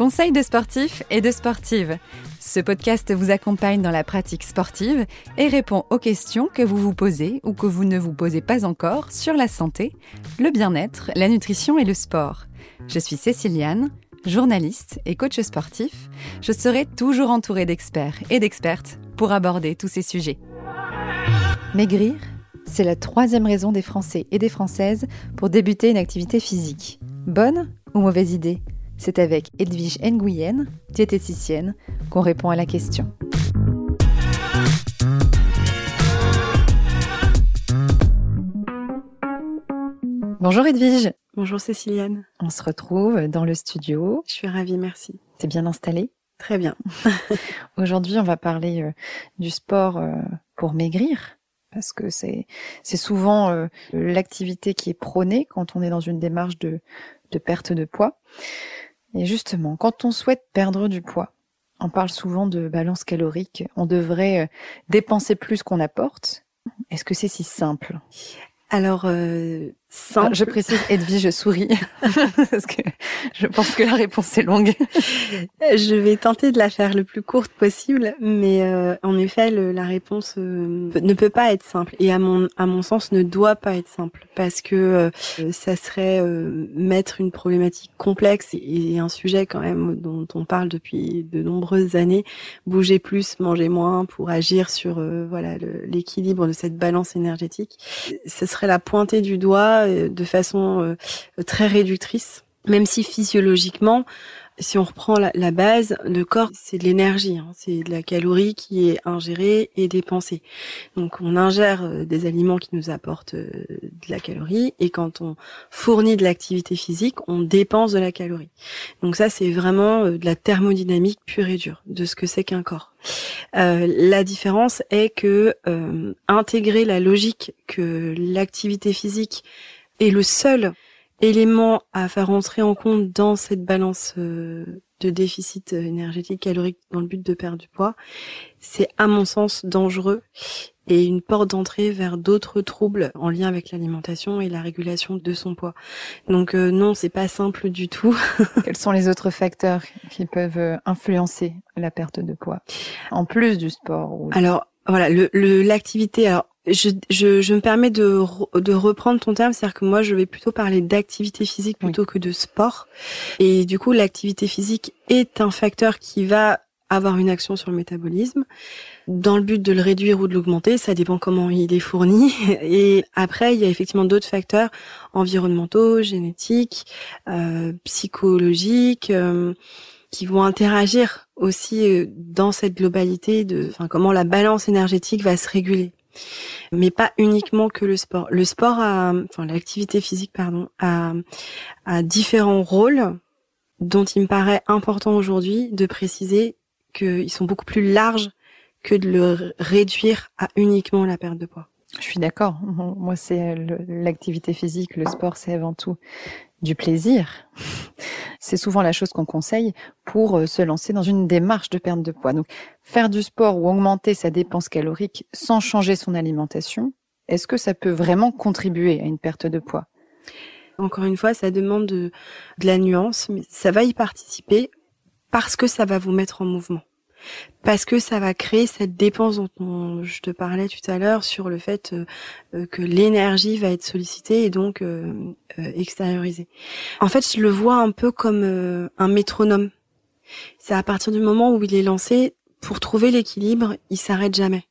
Conseil de sportifs et de sportives. Ce podcast vous accompagne dans la pratique sportive et répond aux questions que vous vous posez ou que vous ne vous posez pas encore sur la santé, le bien-être, la nutrition et le sport. Je suis Céciliane, journaliste et coach sportif. Je serai toujours entourée d'experts et d'expertes pour aborder tous ces sujets. Maigrir, c'est la troisième raison des Français et des Françaises pour débuter une activité physique. Bonne ou mauvaise idée? C'est avec Edwige Nguyen, diététicienne, qu'on répond à la question. Bonjour Edwige. Bonjour Céciliane. On se retrouve dans le studio. Je suis ravie, merci. T'es bien installée? Très bien. Aujourd'hui, on va parler euh, du sport euh, pour maigrir parce que c'est c'est souvent euh, l'activité qui est prônée quand on est dans une démarche de de perte de poids. Et justement, quand on souhaite perdre du poids, on parle souvent de balance calorique. On devrait euh, dépenser plus qu'on apporte. Est-ce que c'est si simple? Alors, euh, Simple. Je précise, Edwige, je souris, parce que je pense que la réponse est longue. je vais tenter de la faire le plus courte possible, mais euh, en effet, le, la réponse euh, ne peut pas être simple, et à mon à mon sens ne doit pas être simple, parce que euh, ça serait mettre une problématique complexe et, et, un sujet quand même dont on parle depuis de nombreuses années, bouger plus, manger moins, pour agir sur voilà l'équilibre de cette balance énergétique. Ce serait la pointée du doigt euh, de façon euh, très réductrice, même si physiologiquement, si on reprend la, base, le corps, c'est de l'énergie, hein. c'est de la calorie qui est ingérée et dépensée. Donc on ingère euh, des aliments qui nous apportent de la calorie, et quand on fournit de l'activité physique, on dépense de la calorie. Donc ça, c'est vraiment de la thermodynamique pure et dure, de ce que c'est qu'un corps. Euh, la différence est que euh, intégrer la logique que l'activité physique est le seul élément à faire entrer en compte dans cette balance euh, de déficit énergétique calorique dans le but de perdre du poids, c'est à mon sens dangereux et une porte d'entrée vers d'autres troubles en lien avec l'alimentation et la régulation de son poids. Donc euh, non, c'est pas simple du tout. Quels sont les autres facteurs qui peuvent euh, influencer la perte de poids en plus du sport Alors voilà, le l'activité. alors je, je, je, me permets de, de reprendre ton terme, c'est-à-dire que moi je vais plutôt parler d'activité physique plutôt que de sport. Et du coup, l'activité physique est un facteur qui va avoir une action sur le métabolisme dans le but de le réduire ou de l'augmenter, ça dépend comment il est fourni. Et après, il y a effectivement d'autres facteurs environnementaux, génétiques, euh, psychologiques, euh, qui vont interagir aussi euh, dans cette globalité de, enfin, comment la balance énergétique va se réguler. Mais pas uniquement que le sport. Le sport a, enfin, l'activité physique, pardon, a, a différents rôles dont il me paraît important aujourd'hui de préciser qu'ils sont beaucoup plus larges que de le réduire à uniquement la perte de poids. Je suis d'accord. Moi, c'est l'activité physique, le sport, c'est avant tout du plaisir. C'est souvent la chose qu'on conseille pour euh, se lancer dans une démarche de perte de poids. Donc, faire du sport ou augmenter sa dépense calorique sans changer son alimentation, est-ce que ça peut vraiment contribuer à une perte de poids? Encore une fois, ça demande de, de la nuance, mais ça va y participer parce que ça va vous mettre en mouvement parce que ça va créer cette dépense dont je te parlais tout à l'heure sur le fait euh, euh, que l'énergie va être sollicitée et donc euh, extériorisée. En fait, je le vois un peu comme un métronome. C'est à partir du moment où il est lancé, pour trouver l'équilibre, il s'arrête jamais.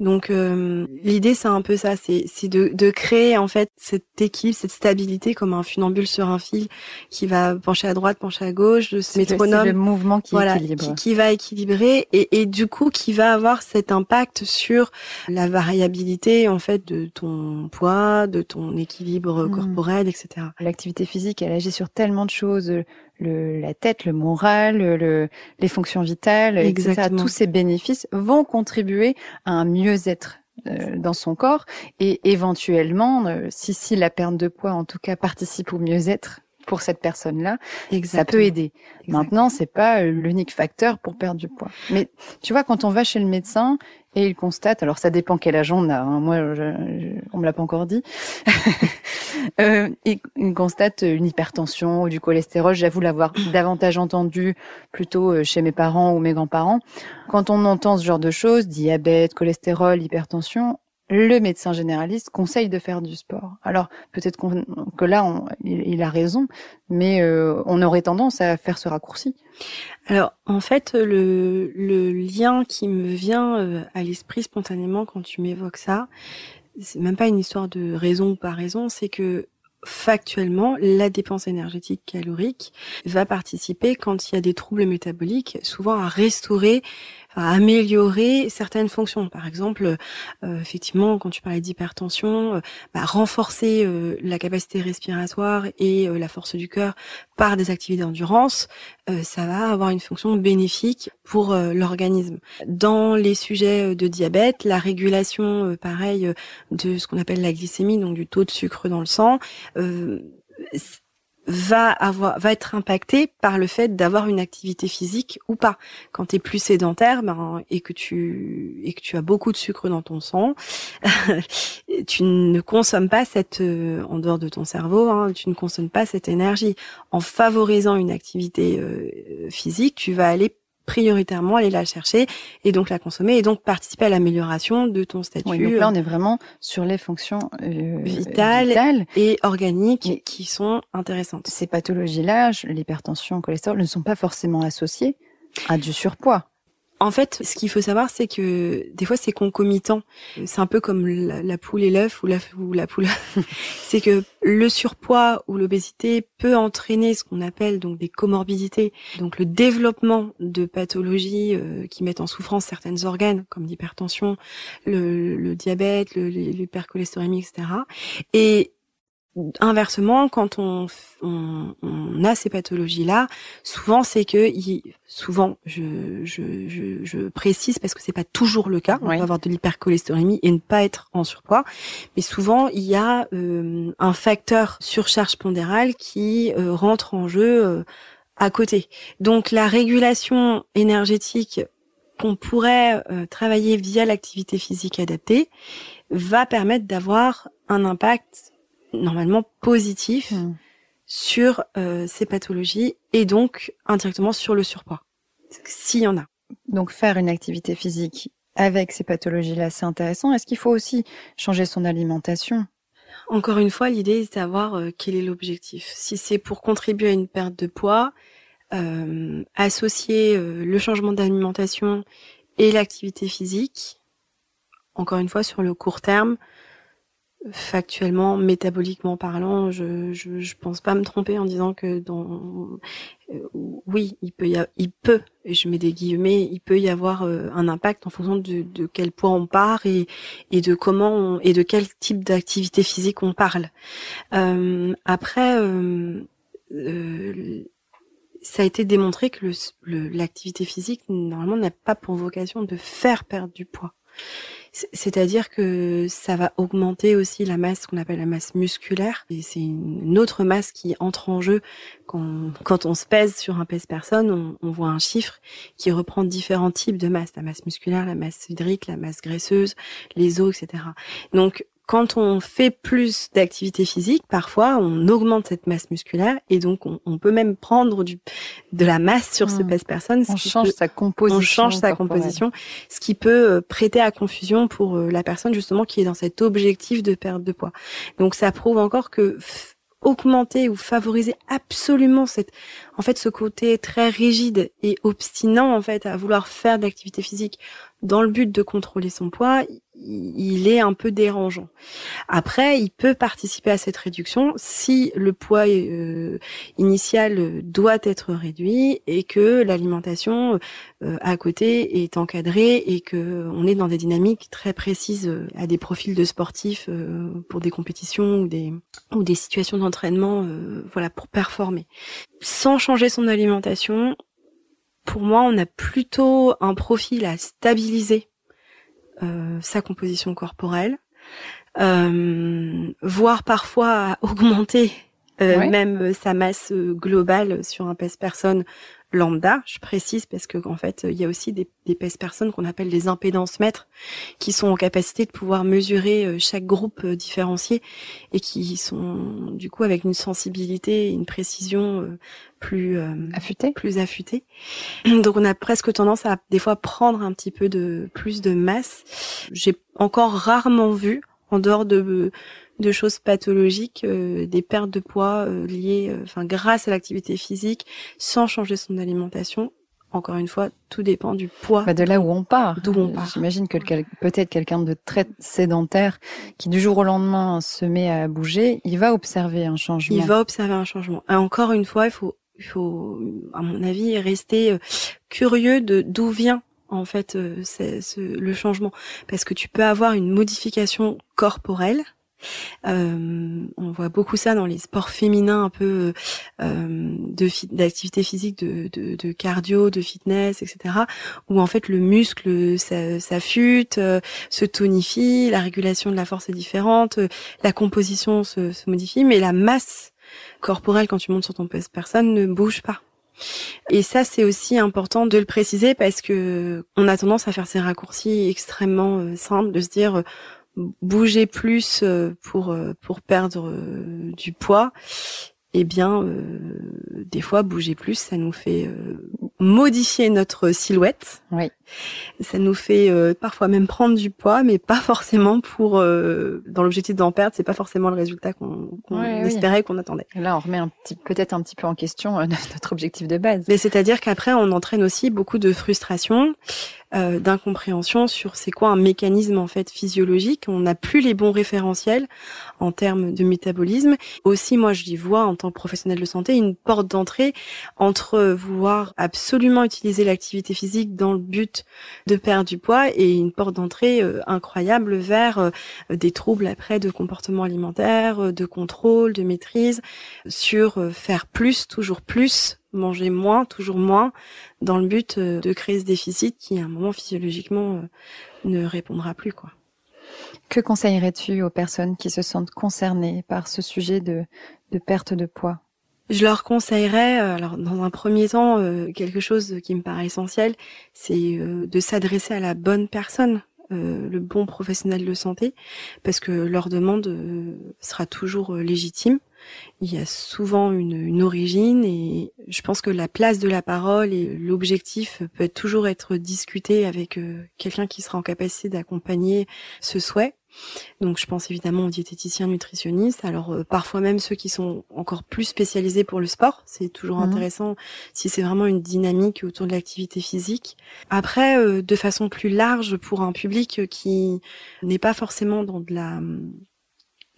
Donc euh, l'idée c'est un peu ça, c'est de, de créer en fait cette équipe, cette stabilité comme un funambule sur un fil qui va pencher à droite, pencher à gauche, de ce métronome, le mouvement qui voilà, qui, qui, va équilibrer et, et du coup qui va avoir cet impact sur la variabilité en fait de ton poids, de ton équilibre hmm. corporel, etc. L'activité physique, elle agit sur tellement de choses, le, la tête, le moral, le, les fonctions vitales, etc. Tous ces bénéfices vont contribuer à un mieux-être euh, dans son corps et éventuellement, euh, si, si la perte de poids en tout cas participe au mieux-être, pour cette personne-là, ça peut aider. Maintenant, c'est pas euh, l'unique facteur pour perdre du poids. Mais tu vois, quand on va chez le médecin et il constate, alors ça dépend quel âge on a. Hein, moi, je, on me l'a pas encore dit. euh, il, il, constate une hypertension ou du cholestérol. J'avoue l'avoir davantage entendu plutôt euh, chez mes parents ou mes grands-parents. Quand on entend ce genre de choses, diabète, cholestérol, hypertension, le médecin généraliste conseille de faire du sport. Alors peut-être que là, on, il, a raison, mais euh, on aurait tendance à faire ce raccourci. Alors en fait, le, le lien qui me vient euh, à l'esprit spontanément quand tu m'évoques ça, c'est même pas une histoire de raison ou pas raison, c'est que factuellement, la dépense énergétique calorique va participer quand il y a des troubles métaboliques, souvent à restaurer améliorer certaines fonctions. Par exemple, euh, effectivement, quand tu parlais d'hypertension, euh, bah, renforcer euh, la capacité respiratoire et la force du cœur par des activités d'endurance, ça va avoir une fonction bénéfique pour l'organisme. Dans les sujets de diabète, la régulation, pareil, de ce qu'on appelle la glycémie, donc du taux de sucre dans le sang, va avoir va être impacté par le fait d'avoir une activité physique ou pas. Quand tu es plus sédentaire ben, et que tu et que tu as beaucoup de sucre dans ton sang, tu ne consommes pas cette euh, en dehors de ton cerveau, hein, tu ne consommes pas cette énergie. En favorisant une activité euh, physique, tu vas aller prioritairement aller la chercher et donc la consommer et donc participer à l'amélioration de ton statut. Oui, donc là, on est vraiment sur les fonctions euh, vitales, et organiques qui sont intéressantes. Ces pathologies-là, l'hypertension, le cholestérol, ne sont pas forcément associées à du surpoids. En fait, ce qu'il faut savoir, c'est que des fois, c'est concomitant. C'est un peu comme la, poule et l'œuf ou la, ou la poule. c'est que le surpoids ou l'obésité peut entraîner ce qu'on appelle donc des comorbidités, donc le développement de pathologies euh, qui mettent en souffrance certains organes, comme l'hypertension, le, le, diabète, l'hypercholestérémie, etc. Et inversement, quand on, on, on, a ces pathologies-là, souvent c'est que, souvent, je, je, je, je, précise parce que c'est pas toujours le cas. On peut avoir de l'hypercholestérémie et ne pas être en surpoids, mais souvent il y a euh, un facteur surcharge pondérale qui euh, rentre en jeu euh, à côté. Donc la régulation énergétique qu'on pourrait travailler via l'activité physique adaptée va permettre d'avoir un impact normalement positif hmm. sur euh, ces pathologies et donc indirectement sur le surpoids, s'il y en a. Donc faire une activité physique avec ces pathologies-là, c'est intéressant. Est-ce qu'il faut aussi changer son alimentation? Encore une fois, l'idée est de savoir euh, quel est l'objectif. Si c'est pour contribuer à une perte de poids, euh, associer le changement d'alimentation et l'activité physique, encore une fois sur le court terme, factuellement, métaboliquement parlant, je, je, je pense pas me tromper en disant que dans euh, oui, il peut y il peut, et je mets des guillemets, il peut y avoir euh, un impact en fonction de, de, quel point on part et, et de comment on, et de quel type d'activité physique on parle. Euh, après, ça a été démontré que l'activité physique normalement n'a pas pour vocation de faire perdre du poids. C'est-à-dire que ça va augmenter aussi la masse qu'on appelle la masse musculaire. Et c'est une autre masse qui entre en jeu quand, on se pèse sur un pèse-personne. On, on, voit un chiffre qui reprend différents types de masse. La masse musculaire, la masse hydrique, la masse graisseuse, les os, etc. Donc, quand on fait plus d'activité physique, parfois on augmente cette masse musculaire et donc on, on peut même prendre du, de la masse sur ce hmm. pèse-personne. On change sa composition. On change sa composition, ce qui peut euh, prêter à confusion pour euh, la personne justement qui est dans cet objectif de perte de poids. Donc ça prouve encore que augmenter ou favoriser absolument cette, en fait, ce côté très rigide et obstinant, en fait, à vouloir faire de l'activité physique dans le but de contrôler son poids, il est un peu dérangeant. Après, il peut participer à cette réduction si le poids euh, initial doit être réduit et que l'alimentation euh, à côté est encadrée et que on est dans des dynamiques très précises euh, à des profils de sportifs pour des compétitions ou des ou des situations d'entraînement, voilà, pour performer. Sans changer son alimentation, pour moi, on a plutôt un profil à stabiliser euh, sa composition corporelle, euh, voire parfois augmenter même sa masse globale sur un pèse personne lambda, je précise parce que en fait, il y a aussi des, des personnes qu'on appelle des impédances mètres qui sont en capacité de pouvoir mesurer euh, chaque groupe euh, différencié et qui sont du coup avec une sensibilité et une précision euh, plus affûtée. plus affûtée. Donc on a presque tendance à des fois prendre un petit peu de plus de masse. J'ai encore rarement vu en dehors de de choses pathologiques, euh, des pertes de poids euh, liées, euh, enfin grâce à l'activité physique, sans changer son alimentation. Encore une fois, tout dépend du poids. Bah de là où on part. D'où on part. J'imagine que peut-être quelqu'un de très sédentaire qui du jour au lendemain se met à bouger, il va observer un changement. Il va observer un changement. Et encore une fois, il faut, il faut, à mon avis, rester curieux de d'où vient en fait c'est, le changement, parce que tu peux avoir une modification corporelle euh, on voit beaucoup ça dans les sports féminins un peu euh, d'activité physique, de, de, de, cardio, de fitness, etc. Où en fait le muscle s'affûte, euh, se tonifie, la régulation de la force est différente, la composition se, se modifie, mais la masse corporelle quand tu montes sur ton personne ne bouge pas. Et ça, c'est aussi important de le préciser parce que on a tendance à faire ces raccourcis extrêmement simples, de se dire bouger plus euh, pour euh, pour perdre euh, du poids eh bien, des fois, bouger plus, ça nous fait modifier notre silhouette. Oui. Ça nous fait parfois même prendre du poids, mais pas forcément pour, dans l'objectif d'en perdre, c'est pas forcément le résultat qu'on espérait, qu'on attendait. Là, on remet un petit, peut-être un petit peu en question notre objectif de base. Mais c'est-à-dire qu'après, on entraîne aussi beaucoup de frustration euh, d'incompréhension sur c'est quoi un mécanisme en fait physiologique. On n'a plus les bons référentiels en termes de métabolisme. Aussi, moi, je vois en tant que professionnel de santé une porte d'entrée entre vouloir absolument utiliser l'activité physique dans le but de perdre du poids et une porte d'entrée euh, incroyable vers euh, des troubles après de comportement alimentaire, de contrôle, de maîtrise, sur faire plus, toujours plus manger moins, toujours moins, dans le but euh, de créer ce déficit qui, à un moment, physiologiquement, euh, ne répondra plus, quoi. Que conseillerais-tu aux personnes qui se sentent concernées par ce sujet de, de perte de poids? Je leur conseillerais, euh, alors dans un premier temps, quelque chose qui me paraît essentiel, c'est de s'adresser à la bonne personne, le bon professionnel de santé, parce que leur demande sera toujours légitime il y a souvent une, une, origine et je pense que la place de la parole et l'objectif peut toujours être discuté avec euh, quelqu'un qui sera en capacité d'accompagner ce souhait. Donc je pense évidemment aux diététiciens nutritionnistes, alors euh, parfois même ceux qui sont encore plus spécialisés pour le sport, c'est toujours mhm. intéressant si c'est vraiment une dynamique autour de l'activité physique. Après, euh, de façon plus large pour un public qui n'est pas forcément dans de la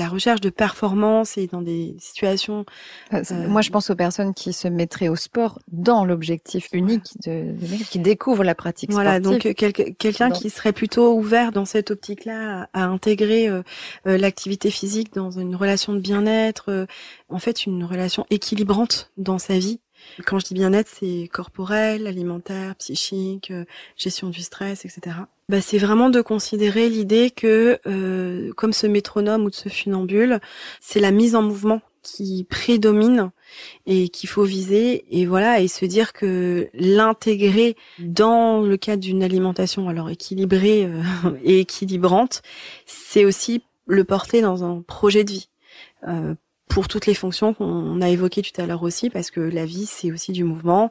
la recherche de performance et dans des situations. Euh, moi, je pense aux personnes qui se mettraient au sport dans l'objectif unique de, qui découvrent la pratique voilà, donc euh, quelqu'un qui serait plutôt ouvert dans cette optique-là à, intégrer euh, l'activité physique dans une relation de bien-être, en fait, une relation équilibrante dans sa vie. Quand je dis bien-être, c'est corporel, alimentaire, psychique, gestion du stress, etc bah, c'est vraiment de considérer l'idée que, euh, comme ce métronome ou de ce funambule, c'est la mise en mouvement qui prédomine et qu'il faut viser et voilà et se dire que l'intégrer dans le cadre d'une alimentation alors équilibrée euh, et équilibrante, c'est aussi le porter dans un projet de vie. Euh, pour toutes les fonctions qu'on a évoquées tout à l'heure aussi, parce que la vie c'est aussi du mouvement,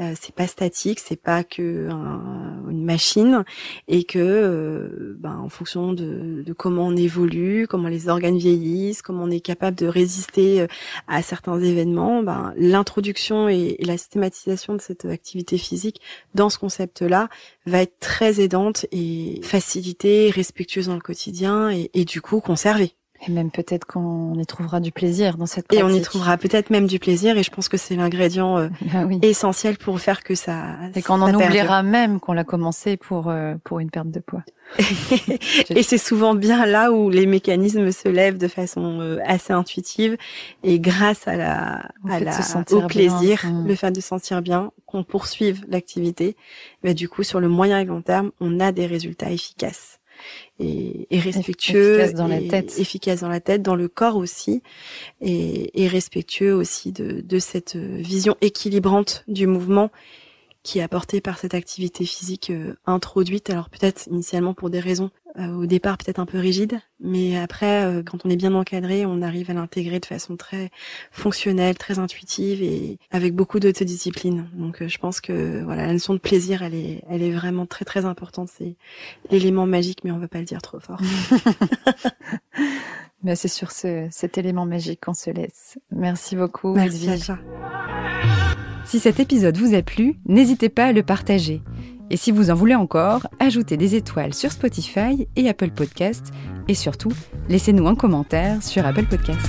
euh, c'est pas statique, c'est pas que machine, et que euh, ben, en fonction de, de, comment on évolue, comment les organes vieillissent, comment on est capable de résister euh, à certains événements, ben, l'introduction et, la systématisation de cette activité physique dans ce concept-là va être très aidante et facilitée, respectueuse dans le quotidien et, et du coup conservée. Et même peut-être qu'on y trouvera du plaisir dans cette pratique. Et on y trouvera peut-être même du plaisir et je pense que c'est l'ingrédient euh, ah essentiel pour faire que ça Et qu'on en oubliera même qu'on l'a commencé pour euh, pour une perte de poids. et c'est souvent bien là où les mécanismes se lèvent de façon euh, assez intuitive et grâce à la, à la au plaisir, mmh. le fait de sentir bien, qu'on poursuive l'activité, bah, du coup sur le moyen et long terme, on a des résultats efficaces. Et, et respectueux, efficace dans la tête, efficace dans la tête, dans le corps aussi, et, et respectueux aussi de, de cette vision équilibrante du mouvement qui est apportée par cette activité physique euh, introduite. Alors peut-être initialement pour des raisons euh, au départ peut-être un peu rigide, mais après, euh, quand on est bien encadré, on arrive à l'intégrer de façon très fonctionnelle, très intuitive et avec beaucoup d'autodiscipline. Donc, euh, je pense que voilà, la notion de plaisir, elle est, elle est vraiment très très importante. C'est l'élément magique, mais on va pas le dire trop fort. mais c'est sur ce, cet élément magique qu'on se laisse. Merci beaucoup, Merci à Si cet épisode vous a plu, n'hésitez pas à le partager. Et si vous en voulez encore, ajoutez des étoiles sur Spotify et Apple Podcast. Et surtout, laissez-nous un commentaire sur Apple Podcast.